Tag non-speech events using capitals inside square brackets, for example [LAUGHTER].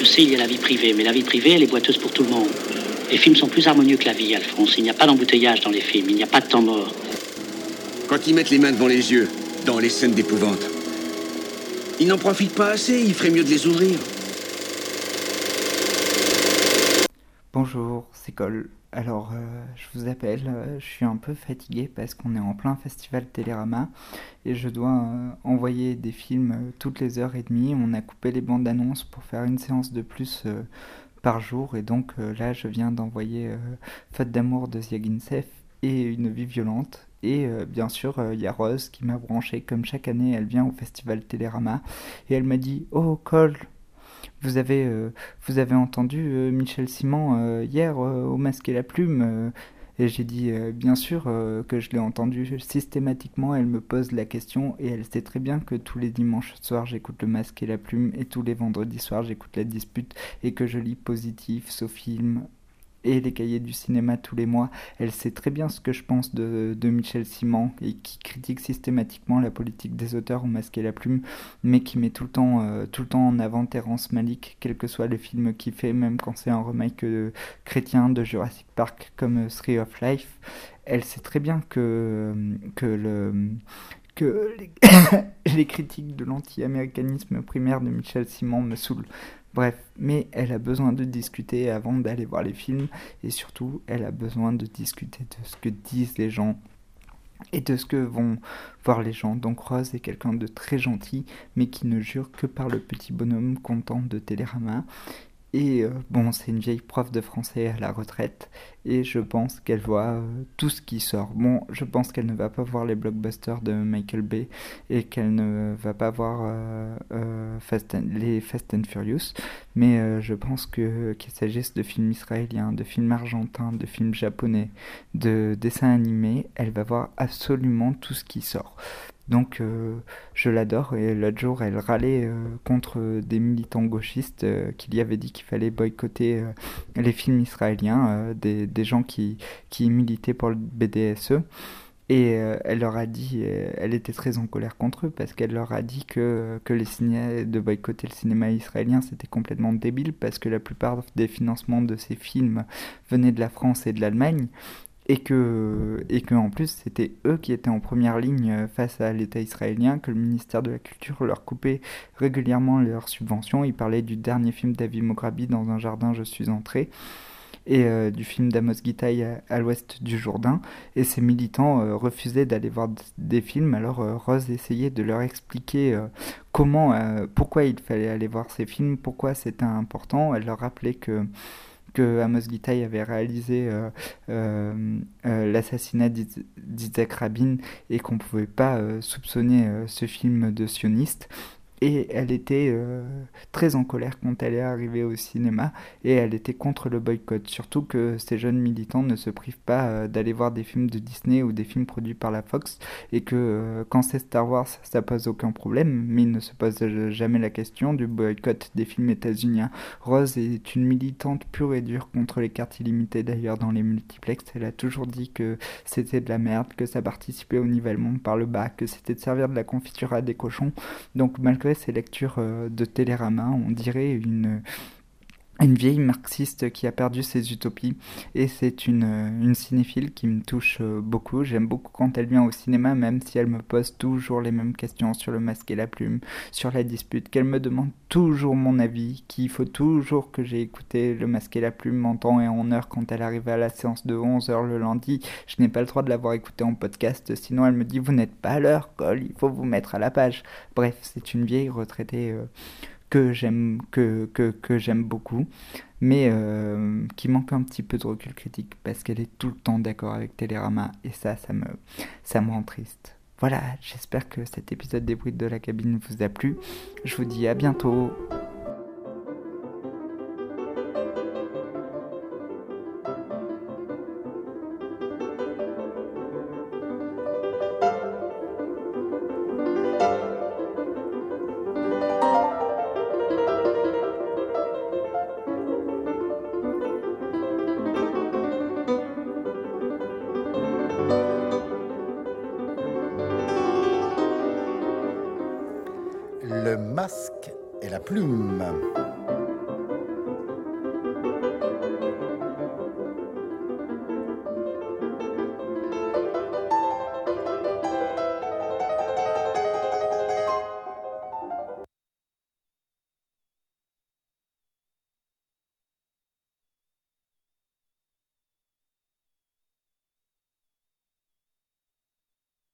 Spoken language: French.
Je sais, il y a la vie privée, mais la vie privée, elle est boiteuse pour tout le monde. Les films sont plus harmonieux que la vie, Alphonse. Il n'y a pas d'embouteillage dans les films, il n'y a pas de temps mort. Quand ils mettent les mains devant les yeux, dans les scènes d'épouvante, ils n'en profitent pas assez, il ferait mieux de les ouvrir. Bonjour, c'est Cole. Alors, euh, je vous appelle, euh, je suis un peu fatigué parce qu'on est en plein festival Télérama et je dois euh, envoyer des films toutes les heures et demie. On a coupé les bandes annonces pour faire une séance de plus par jour et donc là, je viens d'envoyer Faute d'amour de Ziaginsef et Une vie violente. Et bien sûr, il y a Rose qui m'a branché comme chaque année, elle vient au festival Télérama et elle m'a dit Oh, Cole, vous avez, euh, vous avez entendu euh, Michel Simon euh, hier au Masque et la Plume et j'ai dit bien sûr que je l'ai entendu systématiquement. Elle me pose la question et elle sait très bien que tous les dimanches soirs j'écoute le masque et la plume et tous les vendredis soirs j'écoute la dispute et que je lis positif, film, et les cahiers du cinéma tous les mois. Elle sait très bien ce que je pense de, Michel Simon et qui critique systématiquement la politique des auteurs au masque et la plume, mais qui met tout le temps, euh, tout le temps en avant Terrence Malick, quel que soit le film qu'il fait, même quand c'est un remake euh, chrétien de Jurassic Park comme euh, Three of Life. Elle sait très bien que, que le [COUGHS] les critiques de l'anti-américanisme primaire de Michel Simon me saoulent. Bref, mais elle a besoin de discuter avant d'aller voir les films et surtout elle a besoin de discuter de ce que disent les gens et de ce que vont voir les gens. Donc Rose est quelqu'un de très gentil mais qui ne jure que par le petit bonhomme content de Télérama et euh, bon, c'est une vieille prof de français à la retraite, et je pense qu'elle voit euh, tout ce qui sort. Bon, je pense qu'elle ne va pas voir les blockbusters de Michael Bay, et qu'elle ne va pas voir euh, les Fast and Furious, mais je pense que qu'il s'agisse de films israéliens, de films argentins, de films japonais, de dessins animés, elle va voir absolument tout ce qui sort. Donc euh, je l'adore et l'autre jour elle râlait euh, contre des militants gauchistes euh, qui lui avaient dit qu'il fallait boycotter les films israéliens, des, gens qui, qui militaient pour le BDSE. Et elle leur a dit, elle était très en colère contre eux parce qu'elle leur a dit que, les de boycotter le cinéma israélien c'était complètement débile parce que la plupart des financements de ces films venaient de la France et de l'Allemagne et que, et que en plus c'était eux qui étaient en première ligne face à l'État israélien, que le ministère de la Culture leur coupait régulièrement leurs subventions. Ils parlaient du dernier film d'Avi Mograbi, Dans un jardin je suis entré, et euh, du film d'Amos Gitaï à, l'ouest du Jourdain. Et ces militants euh, refusaient d'aller voir des films, alors euh, Rose essayait de leur expliquer comment, pourquoi il fallait aller voir ces films, pourquoi c'était important. Elle leur rappelait que que Amos Gitaï avait réalisé euh, euh, euh, l'assassinat d'Isaac Rabin et qu'on ne pouvait pas soupçonner ce film de sioniste et elle était euh, très en colère quand elle est arrivée au cinéma et elle était contre le boycott. Surtout que ces jeunes militants ne se privent pas euh, d'aller voir des films de Disney ou des films produits par la Fox et que euh, quand c'est Star Wars ça pose aucun problème mais ils ne se posent jamais la question du boycott des films états-uniens. Rose est une militante pure et dure contre les cartes illimitées d'ailleurs dans les multiplex. Elle a toujours dit que c'était de la merde, que ça participait au nivellement par le bas, que c'était de servir de la confiture à des cochons. Donc malgré ces lectures euh, de Télérama, on dirait une une vieille marxiste qui a perdu ses utopies et c'est une, une, cinéphile qui me touche euh, beaucoup. J'aime beaucoup quand elle vient au cinéma, même si elle me pose toujours les mêmes questions sur le masque et la plume, sur la dispute, qu'elle me demande toujours mon avis, qu'il faut toujours que j'ai écouté le masque et la plume en temps et en heure quand elle arrive à la séance de 11h le lundi. Je n'ai pas le droit de l'avoir écouté en podcast, sinon elle me dit vous n'êtes pas à l'heure, Cole, il faut vous mettre à la page. Bref, c'est une vieille retraitée. Euh, que j'aime beaucoup, mais euh, qui manque un petit peu de recul critique parce qu'elle est tout le temps d'accord avec Télérama et ça, ça ça me rend triste. Voilà, j'espère que cet épisode des bruits de la cabine vous a plu. Je vous dis à bientôt. Le masque et la plume.